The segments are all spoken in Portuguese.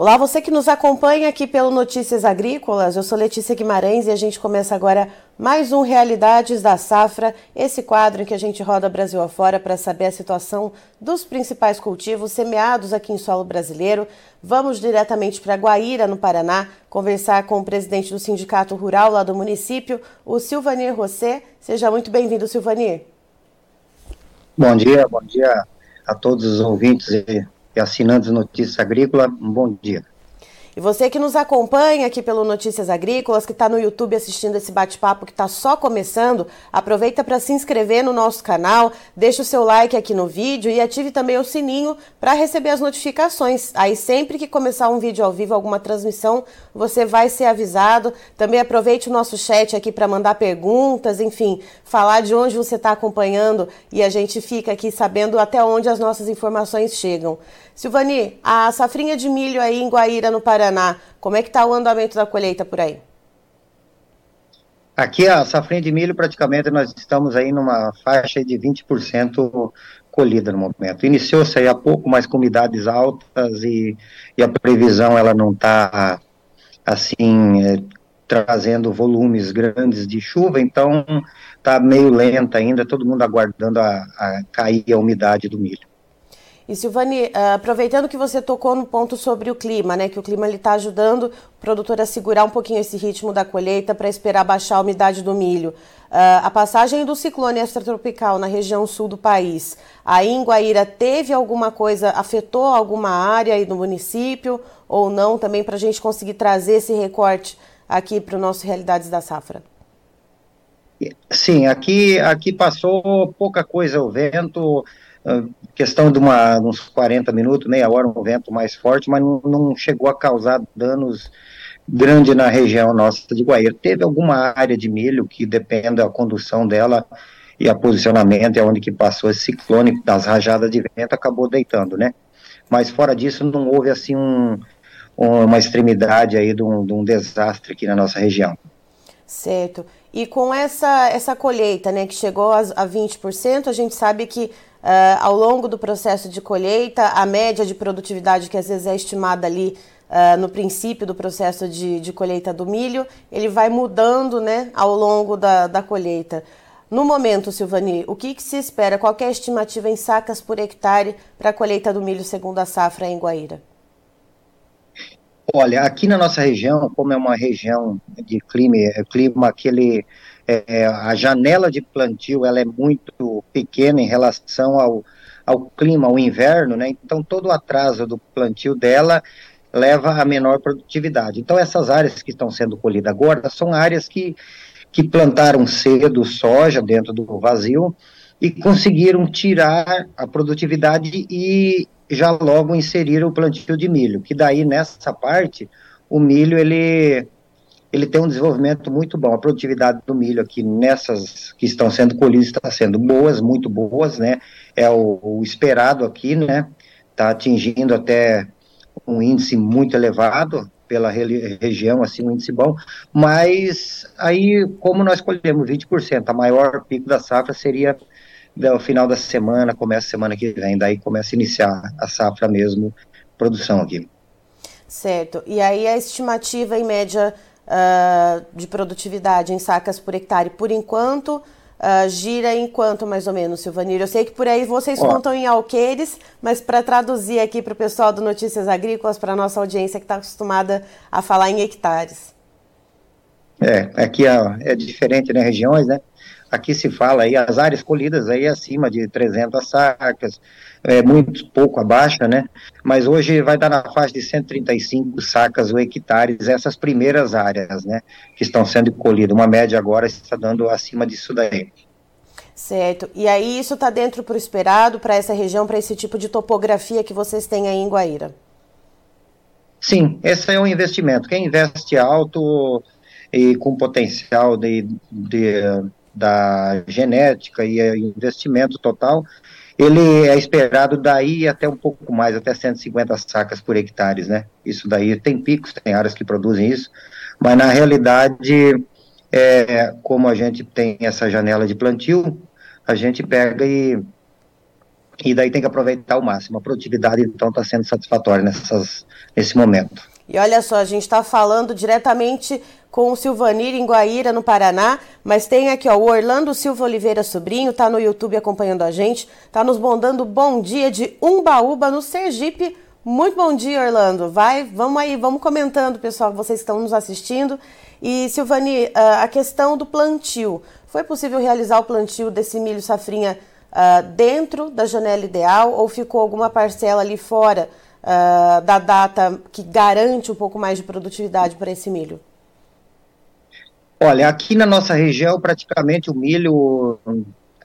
Olá, você que nos acompanha aqui pelo Notícias Agrícolas. Eu sou Letícia Guimarães e a gente começa agora mais um Realidades da Safra, esse quadro em que a gente roda Brasil afora para saber a situação dos principais cultivos semeados aqui em solo brasileiro. Vamos diretamente para Guaíra, no Paraná, conversar com o presidente do Sindicato Rural lá do município, o Silvanir Rosset. Seja muito bem-vindo, Silvanir. Bom dia, bom dia a todos os ouvintes e e assinantes Notícias Agrícola, um bom dia. E você que nos acompanha aqui pelo Notícias Agrícolas, que está no YouTube assistindo esse bate-papo que está só começando, aproveita para se inscrever no nosso canal, deixa o seu like aqui no vídeo e ative também o sininho para receber as notificações. Aí sempre que começar um vídeo ao vivo, alguma transmissão, você vai ser avisado. Também aproveite o nosso chat aqui para mandar perguntas, enfim, falar de onde você está acompanhando e a gente fica aqui sabendo até onde as nossas informações chegam. Silvani, a safrinha de milho aí em Guaíra, no Paraná, como é que está o andamento da colheita por aí? Aqui a safrinha de milho praticamente nós estamos aí numa faixa de 20% colhida no momento. Iniciou-se aí há pouco, mas com umidades altas e, e a previsão ela não está assim é, trazendo volumes grandes de chuva, então está meio lenta ainda, todo mundo aguardando a, a cair a umidade do milho. E Silvani, ah, aproveitando que você tocou no ponto sobre o clima, né, que o clima está ajudando o produtor a segurar um pouquinho esse ritmo da colheita para esperar baixar a umidade do milho. Uh, a passagem do ciclone extratropical na região sul do país, aí em Guaíra teve alguma coisa, afetou alguma área aí no município ou não, também para a gente conseguir trazer esse recorte aqui para o nosso Realidades da Safra? Sim, aqui, aqui passou pouca coisa, o vento questão de uma, uns 40 minutos, meia hora, um vento mais forte, mas não, não chegou a causar danos grande na região nossa de Guaíra. Teve alguma área de milho que depende da condução dela e a posicionamento, é onde que passou esse ciclone das rajadas de vento, acabou deitando, né? Mas fora disso, não houve assim um, uma extremidade aí de um, de um desastre aqui na nossa região. Certo. E com essa, essa colheita, né, que chegou a, a 20%, a gente sabe que Uh, ao longo do processo de colheita, a média de produtividade que às vezes é estimada ali uh, no princípio do processo de, de, colheita do milho, ele vai mudando né, ao longo da, da colheita. No momento, Silvani, o que, que, se espera? Qual é a estimativa em sacas por hectare para a colheita do milho segundo a safra em Guaíra? Olha, aqui na nossa região, como é uma região de clima, clima aquele é, a janela de plantio ela é muito pequena em relação ao, ao clima, ao inverno, né? Então todo o atraso do plantio dela leva a menor produtividade. Então essas áreas que estão sendo colhidas agora são áreas que, que plantaram cedo soja dentro do vazio e conseguiram tirar a produtividade e já logo inserir o plantio de milho, que daí nessa parte o milho ele ele tem um desenvolvimento muito bom. A produtividade do milho aqui nessas que estão sendo colhidas está sendo boas, muito boas, né? É o, o esperado aqui, né? Está atingindo até um índice muito elevado pela região, assim, um índice bom, mas aí, como nós colhemos 20%, a maior pico da safra seria no final da semana, começa a semana que vem, daí começa a iniciar a safra mesmo, produção aqui. Certo, e aí a estimativa em média uh, de produtividade em sacas por hectare, por enquanto, uh, gira em quanto mais ou menos, Silvanir? Eu sei que por aí vocês Ó. contam em alqueires, mas para traduzir aqui para o pessoal do Notícias Agrícolas, para a nossa audiência que está acostumada a falar em hectares. É, aqui é, é diferente, né, regiões, né? Aqui se fala aí, as áreas colhidas aí acima de 300 sacas, é muito pouco abaixo, né? Mas hoje vai dar na faixa de 135 sacas ou hectares essas primeiras áreas, né? Que estão sendo colhidas. Uma média agora está dando acima disso daí. Certo. E aí isso está dentro para o esperado, para essa região, para esse tipo de topografia que vocês têm aí em Guaíra? Sim, esse é um investimento. Quem investe alto e com potencial de, de da genética e investimento total, ele é esperado daí até um pouco mais, até 150 sacas por hectares, né? Isso daí tem picos, tem áreas que produzem isso, mas na realidade, é, como a gente tem essa janela de plantio, a gente pega e, e daí tem que aproveitar ao máximo. A produtividade, então, está sendo satisfatória nessas, nesse momento. E olha só, a gente está falando diretamente com o Silvanir em Guaíra, no Paraná, mas tem aqui ó, o Orlando Silva Oliveira Sobrinho, está no YouTube acompanhando a gente, está nos mandando bom dia de Umbaúba, no Sergipe. Muito bom dia, Orlando. Vai, vamos aí, vamos comentando, pessoal, vocês estão nos assistindo. E, Silvani, ah, a questão do plantio. Foi possível realizar o plantio desse milho safrinha uh, dentro da janela ideal ou ficou alguma parcela ali fora uh, da data que garante um pouco mais de produtividade para esse milho? Olha, aqui na nossa região, praticamente o milho,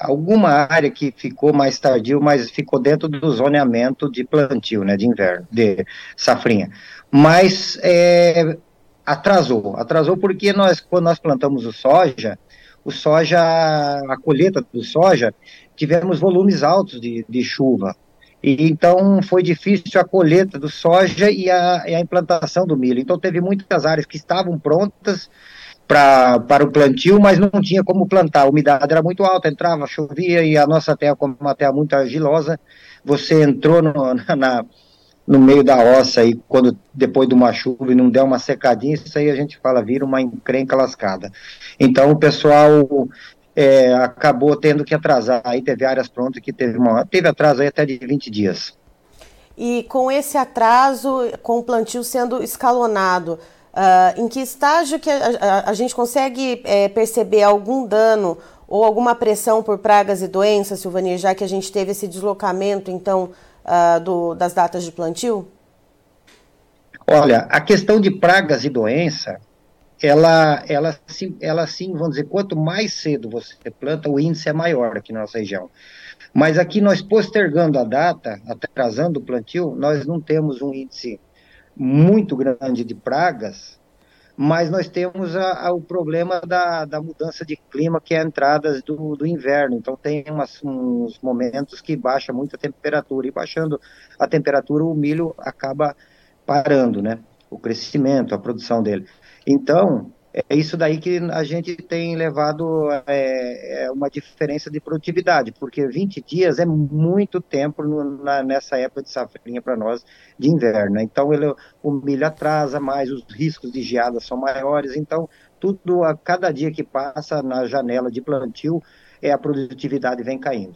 alguma área que ficou mais tardio, mas ficou dentro do zoneamento de plantio, né, de inverno, de safrinha. Mas é, atrasou, atrasou porque nós, quando nós plantamos o soja, o soja, a colheita do soja, tivemos volumes altos de, de chuva. E, então foi difícil a colheita do soja e a, e a implantação do milho. Então teve muitas áreas que estavam prontas pra, para o plantio, mas não tinha como plantar. A umidade era muito alta, entrava, chovia e a nossa terra, como uma terra muito argilosa, você entrou no, na, no meio da roça e quando depois de uma chuva e não der uma secadinha, isso aí a gente fala, vira uma encrenca lascada. Então o pessoal é, acabou tendo que atrasar. Aí teve áreas prontas que teve uma, teve atraso aí até de 20 dias. E com esse atraso, com o plantio sendo escalonado, uh, em que estágio que a, a, a gente consegue é, perceber algum dano ou alguma pressão por pragas e doenças, Silvania, já que a gente teve esse deslocamento, então, uh, do, das datas de plantio? Olha, a questão de pragas e doença, ela, ela, sim, ela sim, vamos dizer, quanto mais cedo você planta, o índice é maior aqui na nossa região. Mas aqui nós postergando a data, atrasando o plantio, nós não temos um índice muito grande de pragas, mas nós temos a, a, o problema da, da, mudança de clima, que é a entrada do, do inverno. Então, tem umas, uns momentos que baixa muito a temperatura, e baixando a temperatura, o milho acaba parando, né? O crescimento, a produção dele. Então, é isso daí que a gente tem levado é, é uma diferença de produtividade, porque 20 dias é muito tempo no, na, nessa época de safrinha para nós de inverno. Né? Então, ele, o milho atrasa mais, os riscos de geada são maiores. Então, tudo a cada dia que passa na janela de plantio, é a produtividade vem caindo.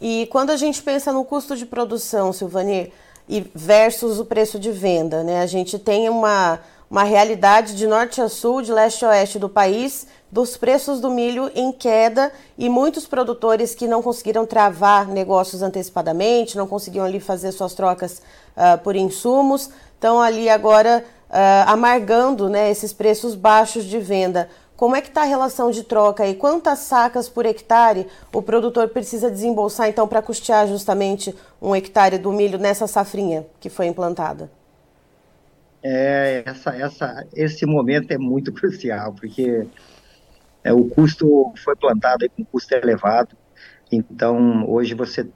E quando a gente pensa no custo de produção, Silvani, e versus o preço de venda, né? A gente tem uma uma realidade de norte a sul, de leste a oeste do país, dos preços do milho em queda e muitos produtores que não conseguiram travar negócios antecipadamente, não conseguiam ali fazer suas trocas uh, por insumos, estão ali agora uh, amargando né, esses preços baixos de venda. Como é que está a relação de troca e quantas sacas por hectare o produtor precisa desembolsar então para custear justamente um hectare do milho nessa safrinha que foi implantada? É, essa, essa, esse momento é muito crucial, porque é, o custo foi plantado com custo elevado, então hoje você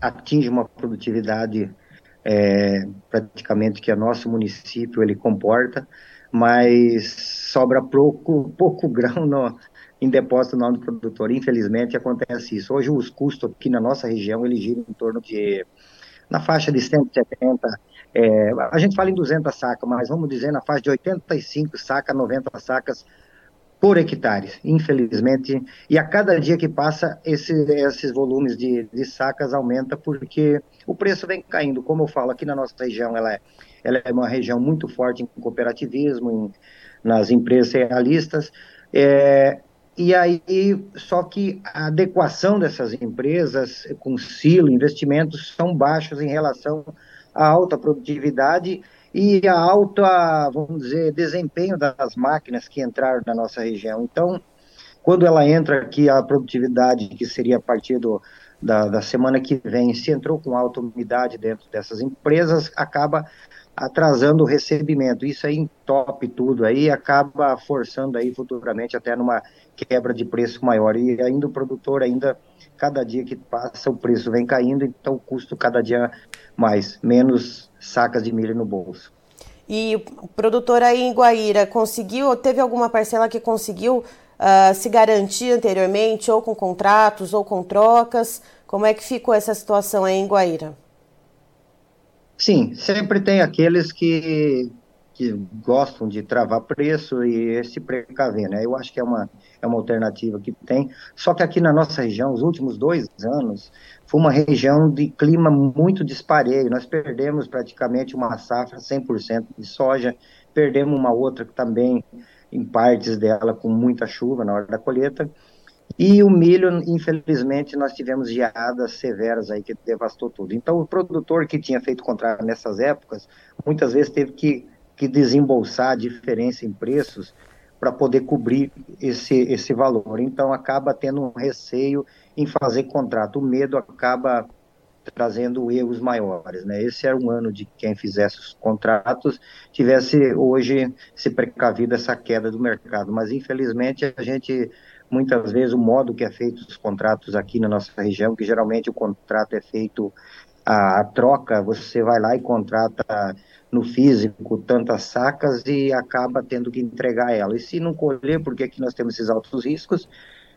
atinge uma produtividade é, praticamente que o nosso município ele comporta, mas sobra pouco, pouco grão no, em depósito no do produtor. Infelizmente acontece isso. Hoje os custos aqui na nossa região ele giram em torno de na faixa de 170 é, a gente fala em 200 sacas, mas vamos dizer na faixa de 85 sacas, 90 sacas por hectare, infelizmente. E a cada dia que passa, esse, esses volumes de, de sacas aumenta porque o preço vem caindo. Como eu falo, aqui na nossa região, ela é, ela é uma região muito forte em cooperativismo, em, nas empresas realistas. É, e aí, só que a adequação dessas empresas com silo, investimentos, são baixos em relação a alta produtividade e a alta, vamos dizer, desempenho das máquinas que entraram na nossa região. Então, quando ela entra aqui, a produtividade, que seria a partir do, da, da semana que vem, se entrou com alta umidade dentro dessas empresas, acaba atrasando o recebimento. Isso aí entope tudo aí, acaba forçando aí futuramente até numa quebra de preço maior. E ainda o produtor ainda cada dia que passa o preço vem caindo, então o custo cada dia mais, menos sacas de milho no bolso. E o produtor aí em Guaíra conseguiu, teve alguma parcela que conseguiu uh, se garantir anteriormente, ou com contratos, ou com trocas? Como é que ficou essa situação aí em Guaíra? Sim, sempre tem aqueles que, que gostam de travar preço e se precaver, né? Eu acho que é uma, é uma alternativa que tem. Só que aqui na nossa região, os últimos dois anos, foi uma região de clima muito dispareio. Nós perdemos praticamente uma safra 100% de soja, perdemos uma outra que também, em partes dela, com muita chuva na hora da colheita. E o milho, infelizmente, nós tivemos geadas severas aí que devastou tudo. Então, o produtor que tinha feito contrato nessas épocas, muitas vezes teve que, que desembolsar a diferença em preços para poder cobrir esse, esse valor. Então, acaba tendo um receio em fazer contrato. O medo acaba trazendo erros maiores, né? Esse era um ano de quem fizesse os contratos tivesse hoje se precavido essa queda do mercado, mas infelizmente a gente muitas vezes o modo que é feito os contratos aqui na nossa região, que geralmente o contrato é feito a, a troca, você vai lá e contrata no físico tantas sacas e acaba tendo que entregar ela. E se não colher, porque aqui nós temos esses altos riscos,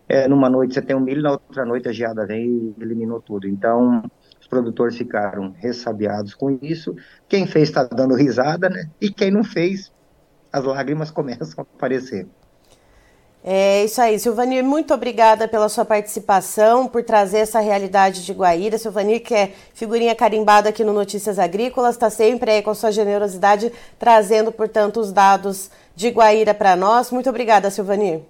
é, numa noite você tem um milho, na outra noite a geada vem e eliminou tudo. Então, os produtores ficaram ressabiados com isso. Quem fez está dando risada, né? E quem não fez, as lágrimas começam a aparecer. É isso aí, Silvanir, muito obrigada pela sua participação, por trazer essa realidade de Guaíra. Silvanir, que é figurinha carimbada aqui no Notícias Agrícolas, está sempre aí com sua generosidade, trazendo, portanto, os dados de Guaíra para nós. Muito obrigada, Silvanir.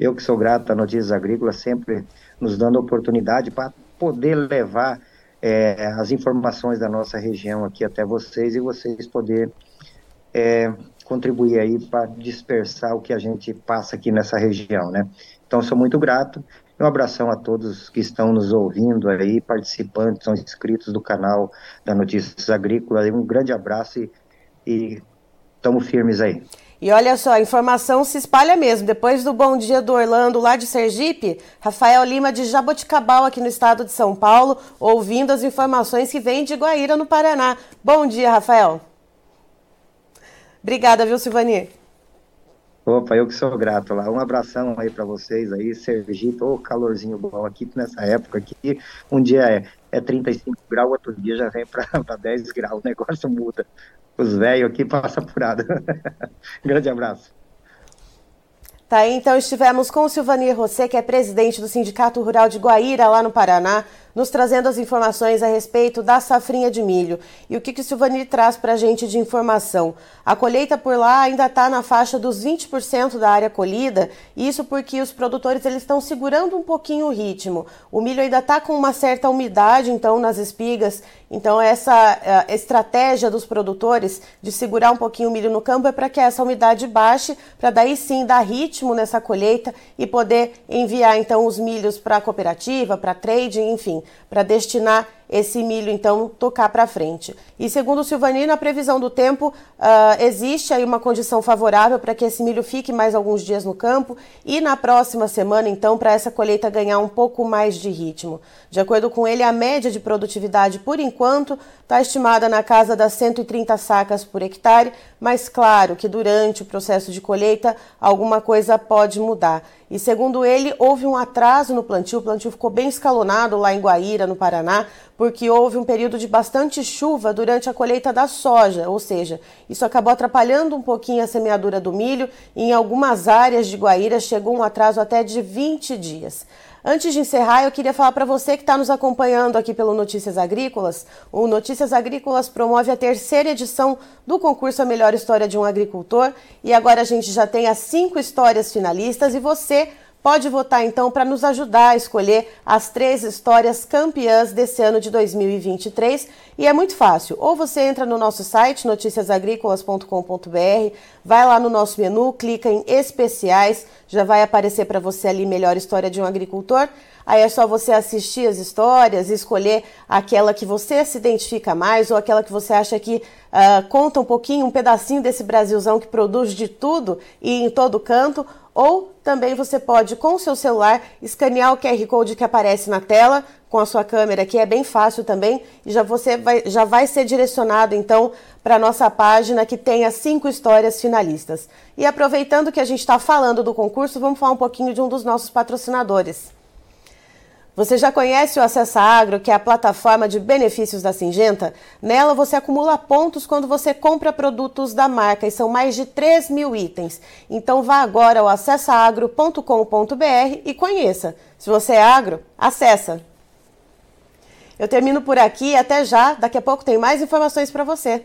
Eu que sou grato à Notícias Agrícolas, sempre nos dando oportunidade para poder levar é, as informações da nossa região aqui até vocês e vocês poderem é, contribuir aí para dispersar o que a gente passa aqui nessa região, né? Então, sou muito grato. Um abração a todos que estão nos ouvindo aí, participantes, são inscritos do canal da Notícias Agrícolas. Um grande abraço e estamos firmes aí. E olha só, a informação se espalha mesmo. Depois do Bom Dia do Orlando, lá de Sergipe, Rafael Lima de Jaboticabal, aqui no estado de São Paulo, ouvindo as informações que vêm de Guaíra, no Paraná. Bom dia, Rafael. Obrigada, viu, Silvani? Opa, eu que sou grato lá. Um abração aí para vocês aí, Sergipe, ô calorzinho bom aqui nessa época aqui. Um dia é, é 35 graus, outro dia já vem para 10 graus, o negócio muda. Os velhos aqui passam apurado. Grande abraço. Tá aí, então estivemos com o Silvanir Rosset, que é presidente do Sindicato Rural de Guaíra, lá no Paraná, nos trazendo as informações a respeito da safrinha de milho. E o que, que o Silvanir traz para a gente de informação? A colheita por lá ainda está na faixa dos 20% da área colhida, isso porque os produtores eles estão segurando um pouquinho o ritmo. O milho ainda está com uma certa umidade, então, nas espigas. Então, essa eh, estratégia dos produtores de segurar um pouquinho o milho no campo é para que essa umidade baixe, para daí sim dar ritmo nessa colheita e poder enviar, então, os milhos para a cooperativa, para trading, enfim, para destinar esse milho então tocar para frente. E segundo o Silvanino, a previsão do tempo uh, existe aí uma condição favorável para que esse milho fique mais alguns dias no campo e na próxima semana então para essa colheita ganhar um pouco mais de ritmo. De acordo com ele, a média de produtividade por enquanto está estimada na casa das 130 sacas por hectare, mas claro que durante o processo de colheita alguma coisa pode mudar. E segundo ele, houve um atraso no plantio, o plantio ficou bem escalonado lá em Guaíra, no Paraná, porque houve um período de bastante chuva durante a colheita da soja, ou seja, isso acabou atrapalhando um pouquinho a semeadura do milho e em algumas áreas de Guaíra chegou um atraso até de 20 dias. Antes de encerrar, eu queria falar para você que está nos acompanhando aqui pelo Notícias Agrícolas. O Notícias Agrícolas promove a terceira edição do concurso A Melhor História de um Agricultor e agora a gente já tem as cinco histórias finalistas e você pode votar então para nos ajudar a escolher as três histórias campeãs desse ano de 2023. E é muito fácil. Ou você entra no nosso site noticiasagricolas.com.br, vai lá no nosso menu, clica em especiais, já vai aparecer para você ali melhor história de um agricultor. Aí é só você assistir as histórias escolher aquela que você se identifica mais ou aquela que você acha que uh, conta um pouquinho, um pedacinho desse Brasilzão que produz de tudo e em todo canto ou também você pode, com o seu celular, escanear o QR Code que aparece na tela com a sua câmera, que é bem fácil também, e já você vai, já vai ser direcionado então para a nossa página que tem as cinco histórias finalistas. E aproveitando que a gente está falando do concurso, vamos falar um pouquinho de um dos nossos patrocinadores. Você já conhece o Acessa Agro, que é a plataforma de benefícios da Singenta? Nela você acumula pontos quando você compra produtos da marca e são mais de 3 mil itens. Então vá agora ao acessaagro.com.br e conheça. Se você é agro, acessa! Eu termino por aqui, até já. Daqui a pouco tem mais informações para você.